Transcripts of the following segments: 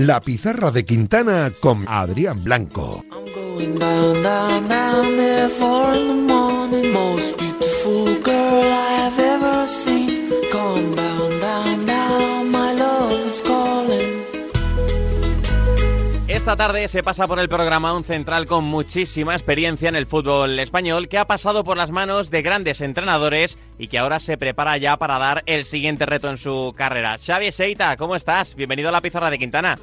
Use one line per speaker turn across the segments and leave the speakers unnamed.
La pizarra de Quintana con Adrián Blanco.
Esta tarde se pasa por el programa un central con muchísima experiencia en el fútbol español que ha pasado por las manos de grandes entrenadores y que ahora se prepara ya para dar el siguiente reto en su carrera. Xavi Seita, ¿cómo estás? Bienvenido a la pizarra de Quintana.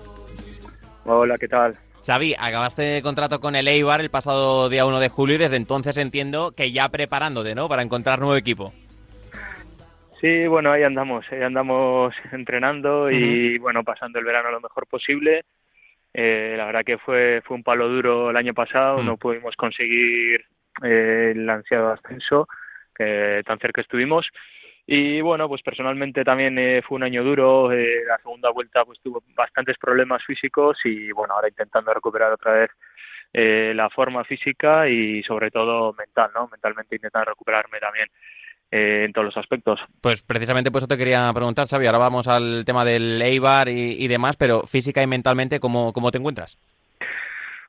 Hola, ¿qué tal?
Xavi, acabaste contrato con el Eibar el pasado día 1 de julio y desde entonces entiendo que ya preparándote, ¿no? Para encontrar nuevo equipo.
Sí, bueno, ahí andamos, ahí andamos entrenando y, bueno, pasando el verano lo mejor posible eh, la verdad que fue, fue un palo duro el año pasado, mm. no pudimos conseguir eh, el ansiado ascenso, que tan cerca estuvimos. Y bueno, pues personalmente también eh, fue un año duro, la segunda vuelta pues tuvo bastantes problemas físicos y bueno, ahora intentando recuperar otra vez la forma física y sobre todo mental, ¿no? Mentalmente intentando recuperarme también eh, en todos los aspectos.
Pues precisamente por eso te quería preguntar, Xavi, ahora vamos al tema del Eibar y, demás, pero física y mentalmente, ¿cómo, cómo te encuentras?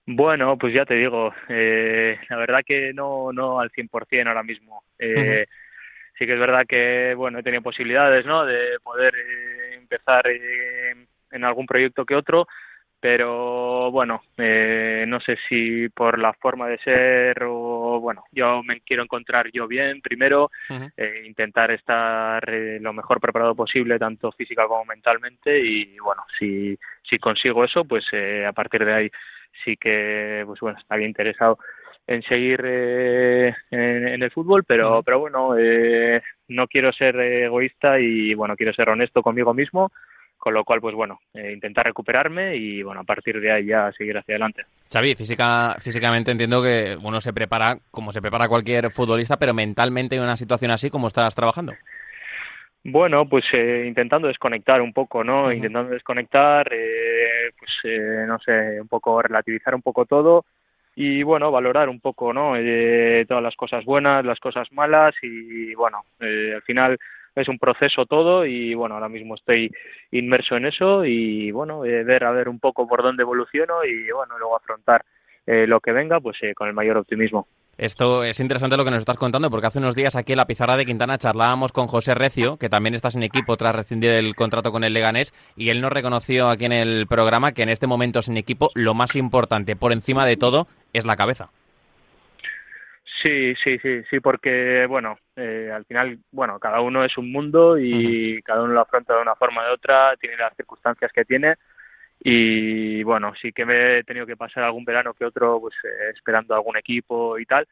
Bueno, pues ya te digo, eh, la verdad que no, no al 100% ahora mismo. Eh, sí que es verdad que, bueno, he tenido posibilidades, ¿no?, de poder empezar en algún proyecto que otro, pero bueno, eh, no sé si por la forma de ser o bueno, yo me quiero encontrar yo bien primero, eh, intentar estar eh, lo mejor preparado posible tanto física como mentalmente. Y bueno, si, si consigo eso, pues a partir de ahí sí que pues bueno, estaría interesado en seguir en, en, el fútbol, pero, pero bueno, no quiero ser egoísta y bueno, quiero ser honesto conmigo mismo con lo cual pues bueno eh, intentar recuperarme y bueno a partir de ahí ya seguir hacia adelante.
Xavi física físicamente entiendo que uno se prepara como se prepara cualquier futbolista pero mentalmente en una situación así como estás trabajando
bueno pues eh, intentando desconectar un poco no intentando desconectar eh, pues no sé un poco relativizar un poco todo y bueno valorar un poco no todas las cosas buenas las cosas malas y bueno al final es un proceso todo y bueno, ahora mismo estoy inmerso en eso y bueno, eh, ver a ver un poco por dónde evoluciono y bueno, luego afrontar eh, lo que venga pues eh, con el mayor optimismo.
Esto es interesante lo que nos estás contando, porque hace unos días aquí en la pizarra de Quintana charlábamos con José Recio, que también está en equipo tras rescindir el contrato con el Leganés, y él nos reconoció aquí en el programa que en este momento sin equipo lo más importante, por encima de todo, es la cabeza.
Sí, sí, sí, sí, porque bueno, eh, al final, bueno, cada uno es un mundo y cada uno lo afronta de una forma o de otra, tiene las circunstancias que tiene. Y bueno, sí que me he tenido que pasar algún verano que otro, pues eh, esperando algún equipo y tal,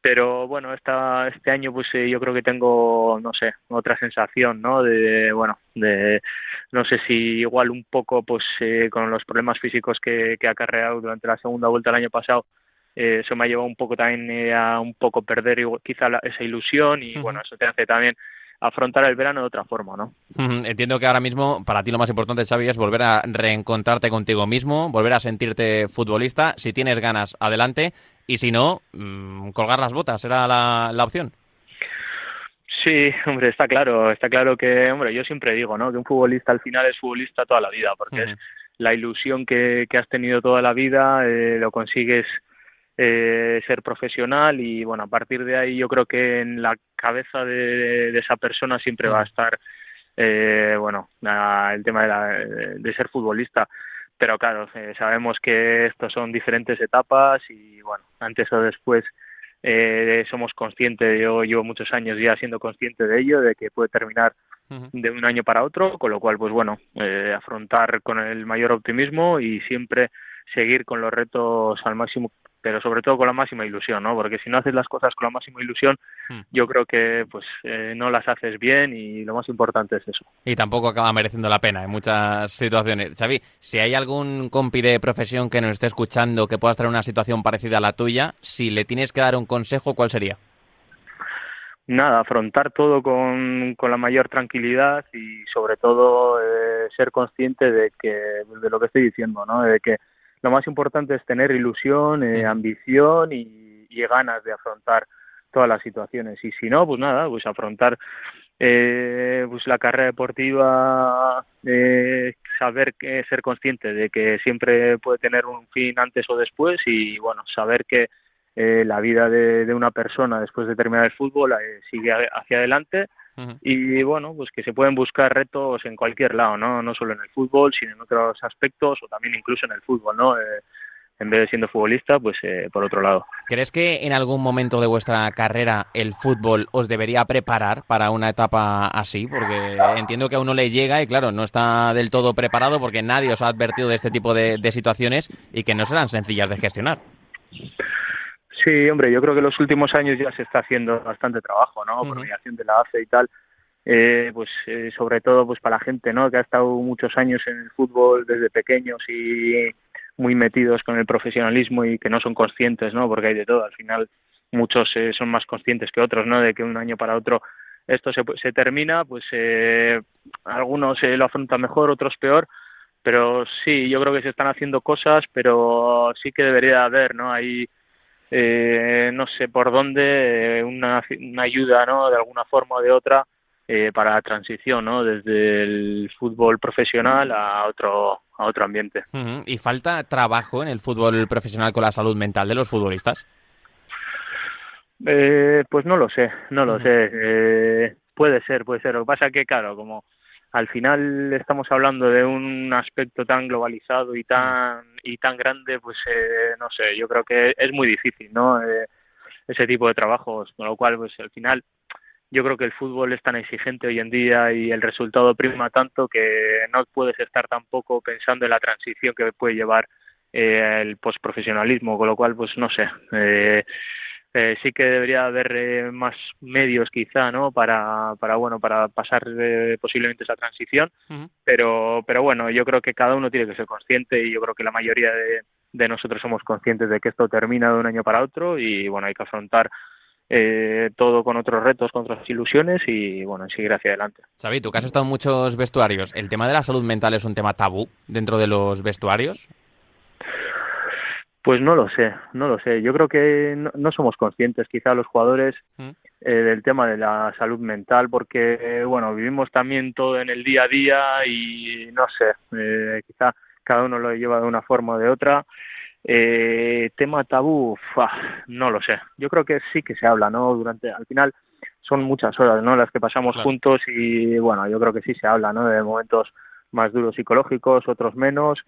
pero bueno, esta, este año pues eh, yo creo que tengo, no sé, otra sensación, ¿no? De, bueno, de, no sé si igual un poco pues con los problemas físicos que, que ha acarreado durante la segunda vuelta el año pasado eh, eso me ha llevado un poco también eh, a un poco perder quizá esa ilusión y bueno, eso te hace también afrontar el verano de otra forma, ¿no?
Entiendo que ahora mismo para ti lo más importante, Xavi, es volver a reencontrarte contigo mismo, volver a sentirte futbolista. Si tienes ganas, adelante. Y si no, mm, colgar las botas será la, la opción.
Sí, hombre, está claro, está claro que, hombre, yo siempre digo, ¿no? Que un futbolista al final es futbolista toda la vida, porque es la ilusión que, que has tenido toda la vida, eh, lo consigues eh, ser profesional y bueno, a partir de ahí yo creo que en la cabeza de, esa persona siempre va a estar eh, bueno, el tema de, ser futbolista. Pero claro, eh, sabemos que estos son diferentes etapas y bueno, antes o después eh, somos conscientes, yo llevo muchos años ya siendo consciente de ello, de que puede terminar de un año para otro, con lo cual, pues bueno, eh, afrontar con el mayor optimismo y siempre seguir con los retos al máximo pero sobre todo con la máxima ilusión, ¿no? Porque si no haces las cosas con la máxima ilusión, hmm. yo creo que pues eh, no las haces bien y lo más importante es eso.
Y tampoco acaba mereciendo la pena en muchas situaciones. Xavi, si hay algún compi de profesión que nos esté escuchando que pueda estar en una situación parecida a la tuya, si le tienes que dar un consejo, ¿cuál sería?
Nada, afrontar todo con, con la mayor tranquilidad y sobre todo eh, ser consciente de que de lo que estoy diciendo, ¿no? De que lo más importante es tener ilusión, eh, ambición y, ganas de afrontar todas las situaciones. Y si no, pues nada, pues afrontar eh, pues la carrera deportiva, eh, saber que ser consciente de que siempre puede tener un fin antes o después y bueno, saber que eh, la vida de, una persona después de terminar el fútbol eh, sigue hacia adelante y bueno, pues que se pueden buscar retos en cualquier lado, ¿no? No solo en el fútbol, sino en otros aspectos o también incluso en el fútbol, ¿no? Eh, en vez de siendo futbolista, pues eh, por otro lado.
¿Crees que en algún momento de vuestra carrera el fútbol os debería preparar para una etapa así? Porque entiendo que a uno le llega y claro, no está del todo preparado porque nadie os ha advertido de este tipo de, situaciones y que no serán sencillas de gestionar.
Sí, hombre, yo creo que en los últimos años ya se está haciendo bastante trabajo, ¿no? Por mediación de la AFE y tal. Eh, pues eh, sobre todo pues para la gente, ¿no? Que ha estado muchos años en el fútbol desde pequeños y muy metidos con el profesionalismo y que no son conscientes, ¿no? Porque hay de todo. Al final muchos eh, son más conscientes que otros, ¿no? De que un año para otro esto se, se termina, pues eh, algunos eh, lo afrontan mejor, otros peor, pero sí, yo creo que se están haciendo cosas, pero sí que debería haber, ¿no? Hay, eh, no sé por dónde, una, una ayuda, ¿no? De alguna forma o de otra, eh, para la transición, ¿no? Desde el fútbol profesional a otro a otro ambiente.
¿Y falta trabajo en el fútbol profesional con la salud mental de los futbolistas?
Eh, pues no lo sé, no lo sé. Eh, puede ser, puede ser. Lo que pasa es que, claro, como al final estamos hablando de un aspecto tan globalizado y tan y tan grande, pues eh, no sé, yo creo que es muy difícil, ¿no? Eh, ese tipo de trabajos, con lo cual, pues al final yo creo que el fútbol es tan exigente hoy en día y el resultado prima tanto que no puedes estar tampoco pensando en la transición que puede llevar eh, el postprofesionalismo, con lo cual, pues no sé. Eh, eh, sí que debería haber eh, más medios quizá no para para bueno para pasar eh, posiblemente esa transición pero pero bueno yo creo que cada uno tiene que ser consciente y yo creo que la mayoría de, de nosotros somos conscientes de que esto termina de un año para otro y bueno hay que afrontar eh, todo con otros retos, con otras ilusiones y bueno, seguir hacia adelante.
Xavi, tú que has estado en muchos vestuarios, ¿el tema de la salud mental es un tema tabú dentro de los vestuarios?
Pues no lo sé, no lo sé. Yo creo que no, somos conscientes, quizá los jugadores, mm. eh, del tema de la salud mental, porque, bueno, vivimos también todo en el día a día y no sé, eh, quizá cada uno lo lleva de una forma o de otra. Eh, tema tabú, no lo sé. Yo creo que sí que se habla, ¿no? Durante, al final son muchas horas, ¿no? Las que pasamos juntos y bueno, yo creo que sí se habla, ¿no? De momentos más duros psicológicos, otros menos.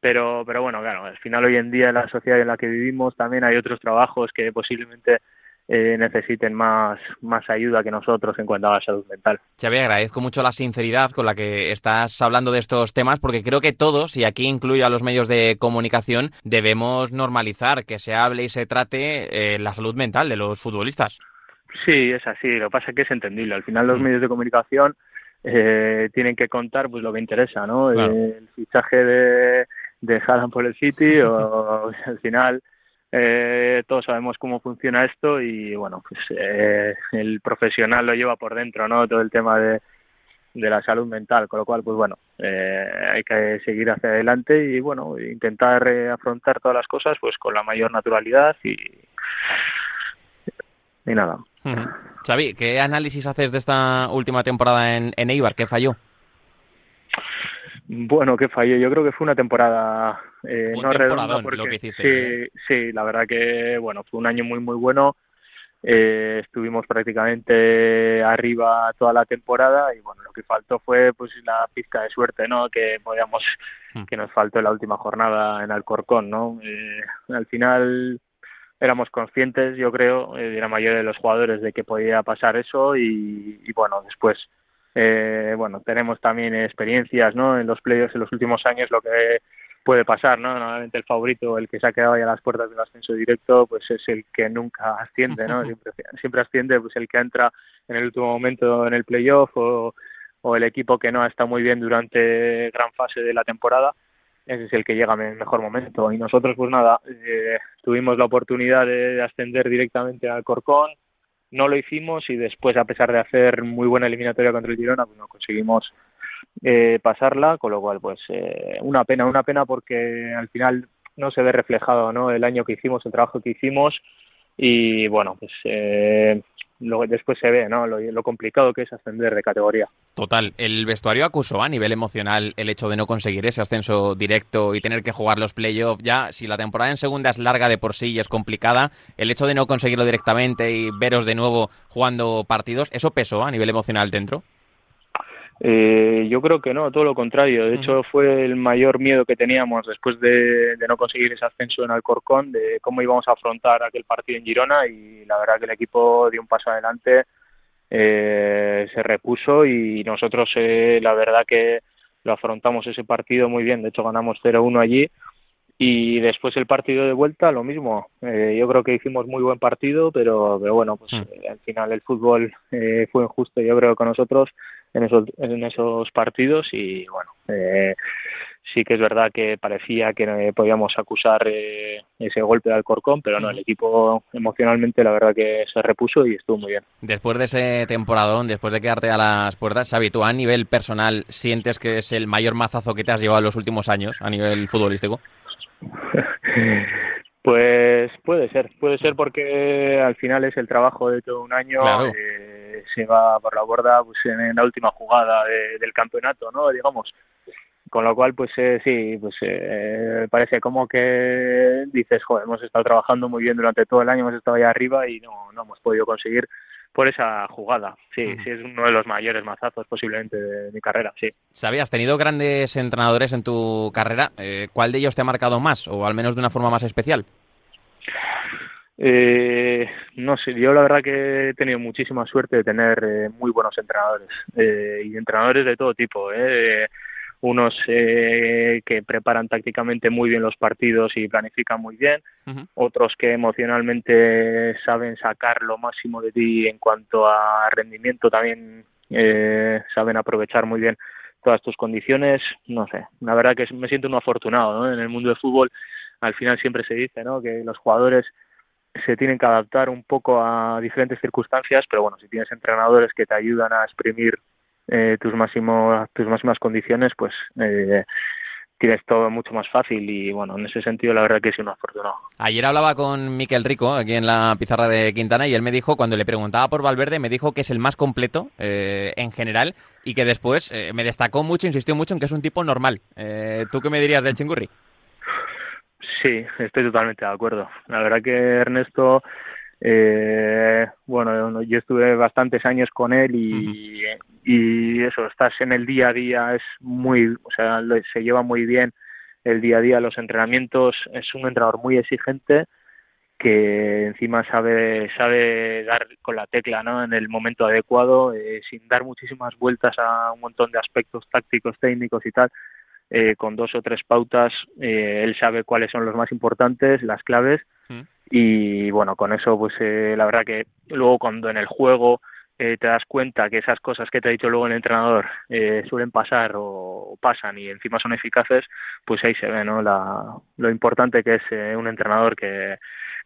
Pero, pero bueno, claro, al final hoy en día en la sociedad en la que vivimos también hay otros trabajos que posiblemente eh, necesiten más, más ayuda que nosotros en cuanto a la salud mental.
Xavi, agradezco mucho la sinceridad con la que estás hablando de estos temas, porque creo que todos, y aquí incluyo a los medios de comunicación, debemos normalizar que se hable y se trate eh, la salud mental de los futbolistas.
Sí, es así. Lo que pasa es que es entendible. Al final los mm. medios de comunicación eh, tienen que contar pues lo que interesa, ¿no? El fichaje de, de Haaland por el City o al final eh, todos sabemos cómo funciona esto y bueno, pues eh, el profesional lo lleva por dentro, ¿no? Todo el tema de, de la salud mental, con lo cual, pues bueno, eh, hay que seguir hacia adelante y bueno, intentar eh, afrontar todas las cosas pues con la mayor naturalidad y, y nada.
Xavi, ¿qué análisis haces de esta última temporada en, en Eibar? ¿Qué falló?
Bueno, ¿qué falló? Yo creo que fue una temporada eh, no redonda porque
lo que hiciste,
sí,
¿eh?
sí, la verdad que bueno, fue un año muy muy bueno. Eh, estuvimos prácticamente arriba toda la temporada y bueno, lo que faltó fue pues la pizca de suerte, ¿no? Que podíamos hmm. que nos faltó en la última jornada en Alcorcón, ¿no? Eh, al final éramos conscientes, yo creo, eh, de la mayoría de los jugadores de que podía pasar eso y, y bueno, después eh, bueno, tenemos también experiencias, ¿no? En los playoffs en los últimos años lo que puede pasar, ¿no? Normalmente el favorito, el que se ha quedado ahí a las puertas del ascenso directo, pues es el que nunca asciende, ¿no? Siempre, siempre asciende, pues el que entra en el último momento en el playoff o, o el equipo que no ha estado muy bien durante gran fase de la temporada, ese es el que llega en el mejor momento. Y nosotros, pues nada, eh, tuvimos la oportunidad de ascender directamente al Corcón, no lo hicimos y después, a pesar de hacer muy buena eliminatoria contra el Girona, pues no conseguimos eh, pasarla, con lo cual, pues eh, una pena, una pena porque al final no se ve reflejado ¿no? el año que hicimos, el trabajo que hicimos y bueno, pues eh, lo, después se ve, ¿no? Lo, complicado que es ascender de categoría.
Total. El vestuario acusó a nivel emocional el hecho de no conseguir ese ascenso directo y tener que jugar los playoffs. Ya, si la temporada en segunda es larga de por sí y es complicada, el hecho de no conseguirlo directamente y veros de nuevo jugando partidos, ¿eso pesó a nivel emocional dentro?
Eh, yo creo que no, todo lo contrario. De hecho, fue el mayor miedo que teníamos después de, no conseguir ese ascenso en Alcorcón, de cómo íbamos a afrontar aquel partido en Girona y la verdad que el equipo dio un paso adelante, eh, se repuso y nosotros eh, la verdad que lo afrontamos ese partido muy bien. De hecho, ganamos 0-1 allí y después el partido de vuelta lo mismo. yo creo que hicimos muy buen partido, pero, pero bueno, pues al final el fútbol fue injusto yo creo con nosotros en esos, en esos partidos y bueno, eh, sí que es verdad que parecía que podíamos acusar eh, ese golpe de Alcorcón, pero no, el equipo emocionalmente la verdad que se repuso y estuvo muy bien.
Después de ese temporadón, después de quedarte a las puertas, Xavi, ¿tú a nivel personal sientes que es el mayor mazazo que te has llevado en los últimos años a nivel futbolístico?
Pues puede ser, puede ser porque al final es el trabajo de todo un año, eh, se va por la borda pues, en, la última jugada del campeonato, ¿no? Digamos. Con lo cual, pues eh, sí, pues eh, parece como que dices, joder, hemos estado trabajando muy bien durante todo el año, hemos estado ahí arriba y no, no hemos podido conseguir por esa jugada. Sí, sí es uno de los mayores mazazos posiblemente de mi carrera, sí.
¿Sabías? tenido grandes entrenadores en tu carrera. Eh, ¿Cuál de ellos te ha marcado más o al menos de una forma más especial?
Eh, no sé, yo la verdad que he tenido muchísima suerte de tener eh, muy buenos entrenadores eh, y entrenadores de todo tipo. Eh, unos eh, que preparan tácticamente muy bien los partidos y planifican muy bien, otros que emocionalmente saben sacar lo máximo de ti en cuanto a rendimiento también eh, saben aprovechar muy bien todas tus condiciones, no sé, la verdad que me siento un afortunado ¿no? en el mundo del fútbol, al final siempre se dice ¿no? que los jugadores se tienen que adaptar un poco a diferentes circunstancias, pero bueno, si tienes entrenadores que te ayudan a exprimir eh, tus máximos tus máximas condiciones, pues eh, tienes todo mucho más fácil y bueno, en ese sentido la verdad que es un afortunado.
Ayer hablaba con Miquel Rico aquí en la pizarra de Quintana y él me dijo, cuando le preguntaba por Valverde, me dijo que es el más completo eh, en general y que después eh, me destacó mucho, insistió mucho en que es un tipo normal. Eh, ¿Tú qué me dirías del chingurri?
Sí, estoy totalmente de acuerdo. La verdad que Ernesto, eh, bueno, yo estuve bastantes años con él y, y eso, estás en el día a día, es muy, o sea, se lleva muy bien el día a día, los entrenamientos, es un entrenador muy exigente que encima sabe sabe dar con la tecla ¿no? en el momento adecuado eh, sin dar muchísimas vueltas a un montón de aspectos tácticos técnicos y tal eh, con dos o tres pautas, eh, él sabe cuáles son los más importantes, las claves, mm. y bueno, con eso, pues eh, la verdad que luego cuando en el juego te das cuenta que esas cosas que te ha dicho luego el entrenador suelen pasar o, pasan y encima son eficaces, pues ahí se ve ¿no? La, lo importante que es un entrenador que,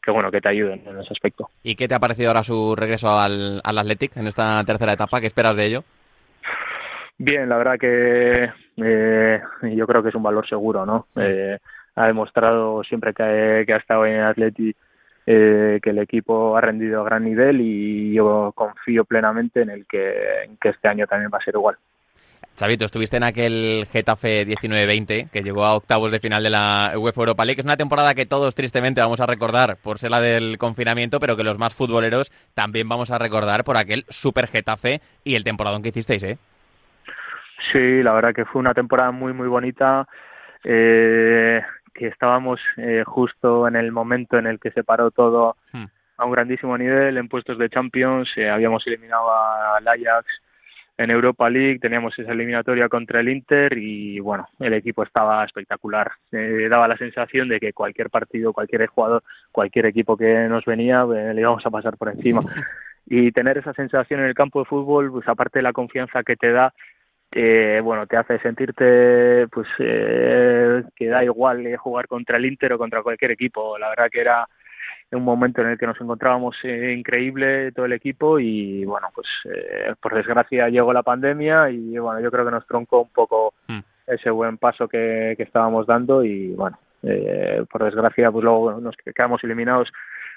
que bueno, que te ayuden en ese aspecto.
¿Y qué te ha parecido ahora su regreso al, al Athletic en esta tercera etapa? ¿Qué esperas de ello?
Bien, la verdad que eh, yo creo que es un valor seguro, ¿no? Eh, ha demostrado siempre que, ha estado en Atleti eh, que el equipo ha rendido a gran nivel y yo confío plenamente en el que, en que este año también va a ser igual.
Chavito, estuviste en aquel Getafe 19-20 que llegó a octavos de final de la UEFA Europa League. Es una temporada que todos tristemente vamos a recordar por ser la del confinamiento, pero que los más futboleros también vamos a recordar por aquel Super Getafe y el temporadón que hicisteis, ¿eh?
Sí, la verdad que fue una temporada muy, muy bonita. Eh, que estábamos eh, justo en el momento en el que se paró todo hmm. a un grandísimo nivel en puestos de Champions. Eh, habíamos eliminado al Ajax en Europa League, teníamos esa eliminatoria contra el Inter y bueno, el equipo estaba espectacular. daba la sensación de que cualquier partido, cualquier jugador, cualquier equipo que nos venía, le íbamos a pasar por encima. Y tener esa sensación en el campo de fútbol, pues aparte de la confianza que te da, que bueno te hace sentirte pues eh, que da igual eh, jugar contra el Inter o contra cualquier equipo la verdad que era un momento en el que nos encontrábamos eh, increíble todo el equipo y bueno pues eh, por desgracia llegó la pandemia y bueno yo creo que nos troncó un poco mm. ese buen paso que, que estábamos dando y bueno por desgracia pues luego nos quedamos eliminados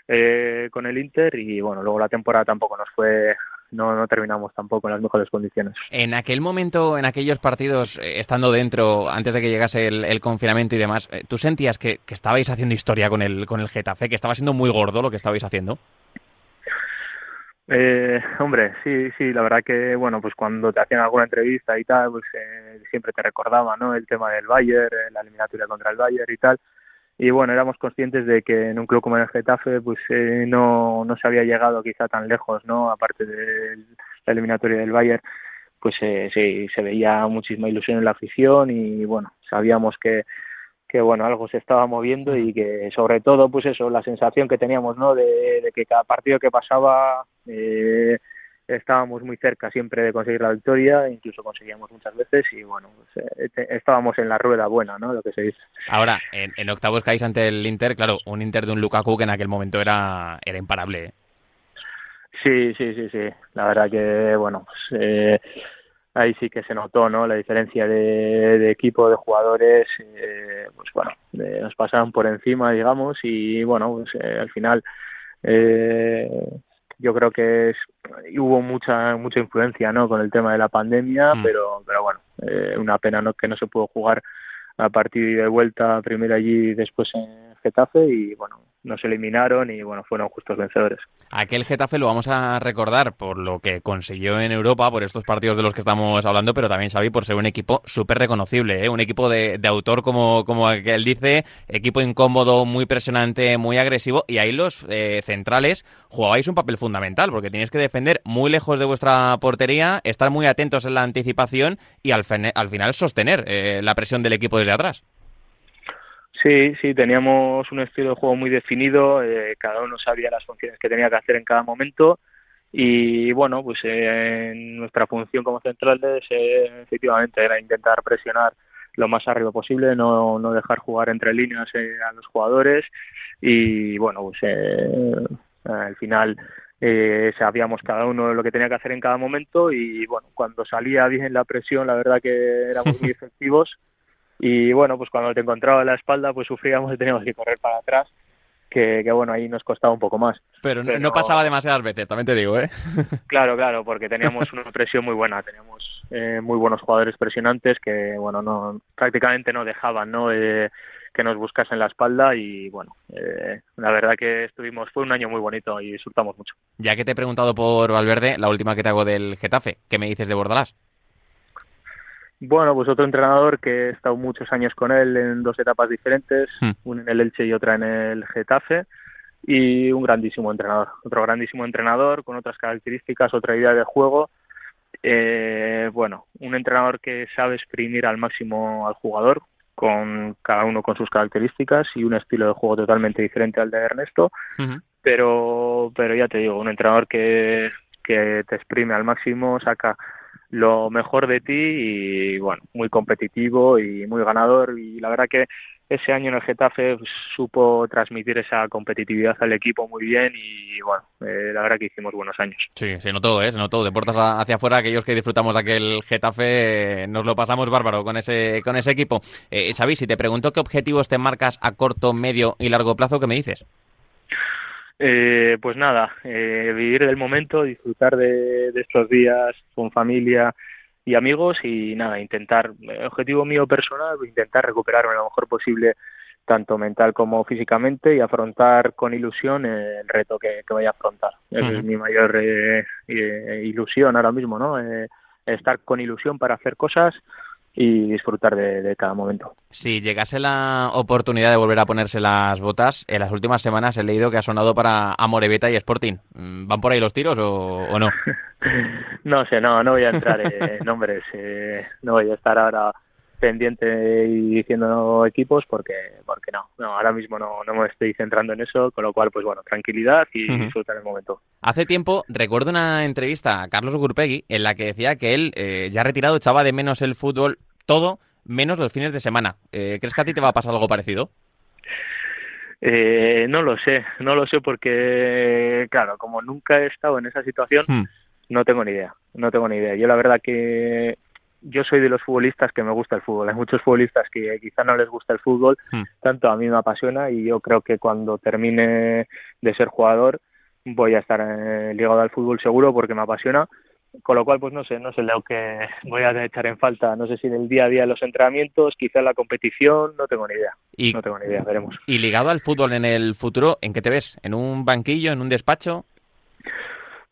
eh, con el Inter y bueno, luego la temporada tampoco nos fue no, no terminamos tampoco en las mejores condiciones.
En aquel momento, en aquellos partidos, eh, estando dentro, antes de que llegase el, confinamiento y demás, eh, ¿tú sentías que, estabais haciendo historia con el, con el Getafe, que estaba siendo muy gordo lo que estabais haciendo?
Eh, hombre, sí, sí, la verdad que, bueno, pues cuando te hacían alguna entrevista y tal, pues eh, siempre te recordaba, ¿no? El tema del Bayern, la eliminatoria contra el Bayern y tal y bueno, éramos conscientes de que en un club como el Getafe pues eh, no, no se había llegado quizá tan lejos, ¿no? Aparte de la eliminatoria del Bayern, pues eh, sí, se veía muchísima ilusión en la afición y bueno, sabíamos que, que bueno, algo se estaba moviendo y que sobre todo pues eso, la sensación que teníamos, ¿no? De, de que cada partido que pasaba eh, estábamos muy cerca siempre de conseguir la victoria, incluso conseguíamos muchas veces y bueno, pues, eh, estábamos en la rueda buena, ¿no? Lo que se dice.
Ahora, en, octavos caís ante el Inter, claro, un Inter de un Lukaku que en aquel momento era, era imparable. ¿eh?
Sí, sí, sí, sí. La verdad que, bueno, pues, eh, ahí sí que se notó, ¿no? La diferencia de, equipo, de jugadores, pues bueno, nos pasaron por encima, digamos, y bueno, pues al final eh, yo creo que es, hubo mucha mucha influencia no con el tema de la pandemia mm. pero pero bueno eh, una pena no que no se pudo jugar a partir de vuelta primero allí y después en Getafe y bueno nos eliminaron y bueno, fueron justos vencedores.
Aquel Getafe lo vamos a recordar por lo que consiguió en Europa, por estos partidos de los que estamos hablando, pero también Xavi por ser un equipo súper reconocible, ¿eh? un equipo de, autor como, como él dice, equipo incómodo, muy presionante, muy agresivo, y ahí los eh, centrales jugabais un papel fundamental, porque tenéis que defender muy lejos de vuestra portería, estar muy atentos en la anticipación y al, al final sostener eh, la presión del equipo desde atrás.
Sí, sí, teníamos un estilo de juego muy definido, eh, cada uno sabía las funciones que tenía que hacer en cada momento y bueno, pues eh, nuestra función como centrales eh, efectivamente era intentar presionar lo más arriba posible, no, no dejar jugar entre líneas a los jugadores y bueno, pues al final sabíamos cada uno lo que tenía que hacer en cada momento y bueno, cuando salía bien la presión, la verdad que éramos muy efectivos y bueno, pues cuando te encontraba en la espalda, pues sufríamos y teníamos que correr para atrás, que, bueno, ahí nos costaba un poco más.
Pero, no pasaba demasiadas veces, también te digo, ¿eh?
Claro, claro, porque teníamos una presión muy buena, teníamos eh, muy buenos jugadores presionantes que, bueno, no prácticamente no dejaban, ¿no? Eh, que nos buscasen la espalda y bueno, eh, la verdad que estuvimos, fue un año muy bonito y disfrutamos mucho.
Ya que te he preguntado por Valverde, la última que te hago del Getafe, ¿qué me dices de Bordalás?
Bueno, pues otro entrenador que he estado muchos años con él en dos etapas diferentes, hmm. una en el Elche y otra en el Getafe, y un grandísimo entrenador, otro grandísimo entrenador con otras características, otra idea de juego. Eh, bueno, un entrenador que sabe exprimir al máximo al jugador, con cada uno con sus características y un estilo de juego totalmente diferente al de Ernesto, pero pero ya te digo, un entrenador que, que te exprime al máximo, saca lo mejor de ti y bueno, muy competitivo y muy ganador y la verdad que ese año en el Getafe pues, supo transmitir esa competitividad al equipo muy bien y bueno, eh, la verdad que hicimos buenos años.
Sí, se notó, ¿eh? se notó. De puertas hacia afuera, aquellos que disfrutamos de aquel Getafe, eh, nos lo pasamos bárbaro con ese, con ese equipo. Eh, si te pregunto qué objetivos te marcas a corto, medio y largo plazo, ¿qué me dices?
Eh, pues nada, eh, vivir el momento, disfrutar de, estos días con familia y amigos y nada, intentar, el objetivo mío personal, intentar recuperarme lo mejor posible tanto mental como físicamente y afrontar con ilusión el reto que, vaya a afrontar. es mi mayor eh, ilusión ahora mismo, ¿no? estar con ilusión para hacer cosas y disfrutar de, cada momento.
Si llegase la oportunidad de volver a ponerse las botas, en las últimas semanas he leído que ha sonado para Amorebeta y Sporting. Mm, ¿Van por ahí los tiros o, no?
no sé, no, no voy a entrar en nombres. Eh, no voy a estar ahora pendiente y diciendo equipos porque porque no, no ahora mismo no, no me estoy centrando en eso, con lo cual pues bueno, tranquilidad y disfrutar el momento.
Hace tiempo recuerdo una entrevista a Carlos Gurpegui en la que decía que él eh, ya retirado echaba de menos el fútbol todo menos los fines de semana. Eh, ¿Crees que a ti te va a pasar algo parecido?
Eh, no lo sé, no lo sé porque, claro, como nunca he estado en esa situación, hmm. no tengo ni idea, no tengo ni idea. Yo la verdad que yo soy de los futbolistas que me gusta el fútbol. Hay muchos futbolistas que quizá no les gusta el fútbol, hmm. tanto a mí me apasiona y yo creo que cuando termine de ser jugador voy a estar ligado al fútbol seguro porque me apasiona. Con lo cual, pues no sé, no sé lo que voy a echar en falta. No sé si en el día a día de los entrenamientos, quizá en la competición, no tengo ni idea. Y, no tengo ni idea, veremos.
Y ligado al fútbol en el futuro, ¿en qué te ves? ¿En un banquillo, en un despacho?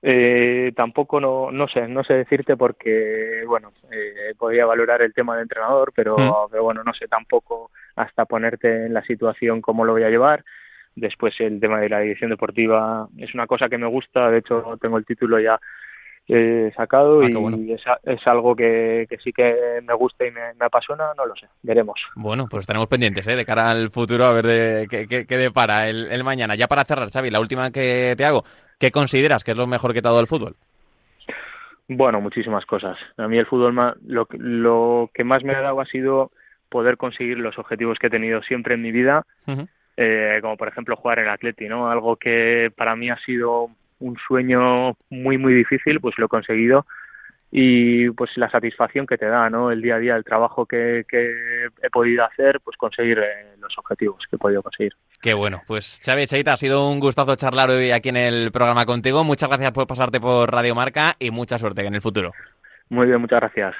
Eh, tampoco no, no sé, no sé decirte porque, bueno, eh, podría valorar el tema de entrenador, pero, hmm. pero bueno, no sé tampoco hasta ponerte en la situación cómo lo voy a llevar. Después el tema de la dirección deportiva es una cosa que me gusta, de hecho tengo el título ya eh, sacado ah, y es, algo que, sí que me gusta y me, apasiona, no lo sé, veremos.
Bueno, pues estaremos pendientes ¿eh? de cara al futuro a ver de, qué, qué, depara el, el, mañana. Ya para cerrar, Xavi, la última que te hago, ¿qué consideras que es lo mejor que te ha dado el fútbol?
Bueno, muchísimas cosas. A mí el fútbol lo, lo que más me ha dado ha sido poder conseguir los objetivos que he tenido siempre en mi vida, eh, como por ejemplo jugar en el Atleti, ¿no? Algo que para mí ha sido un sueño muy muy difícil, pues lo he conseguido y pues la satisfacción que te da, ¿no? El día a día, el trabajo que, he podido hacer, pues conseguir eh, los objetivos que he podido conseguir.
Qué bueno, pues Xavi Cheita, ha sido un gustazo charlar hoy aquí en el programa contigo. Muchas gracias por pasarte por Radio Marca y mucha suerte en el futuro.
Muy bien, muchas gracias.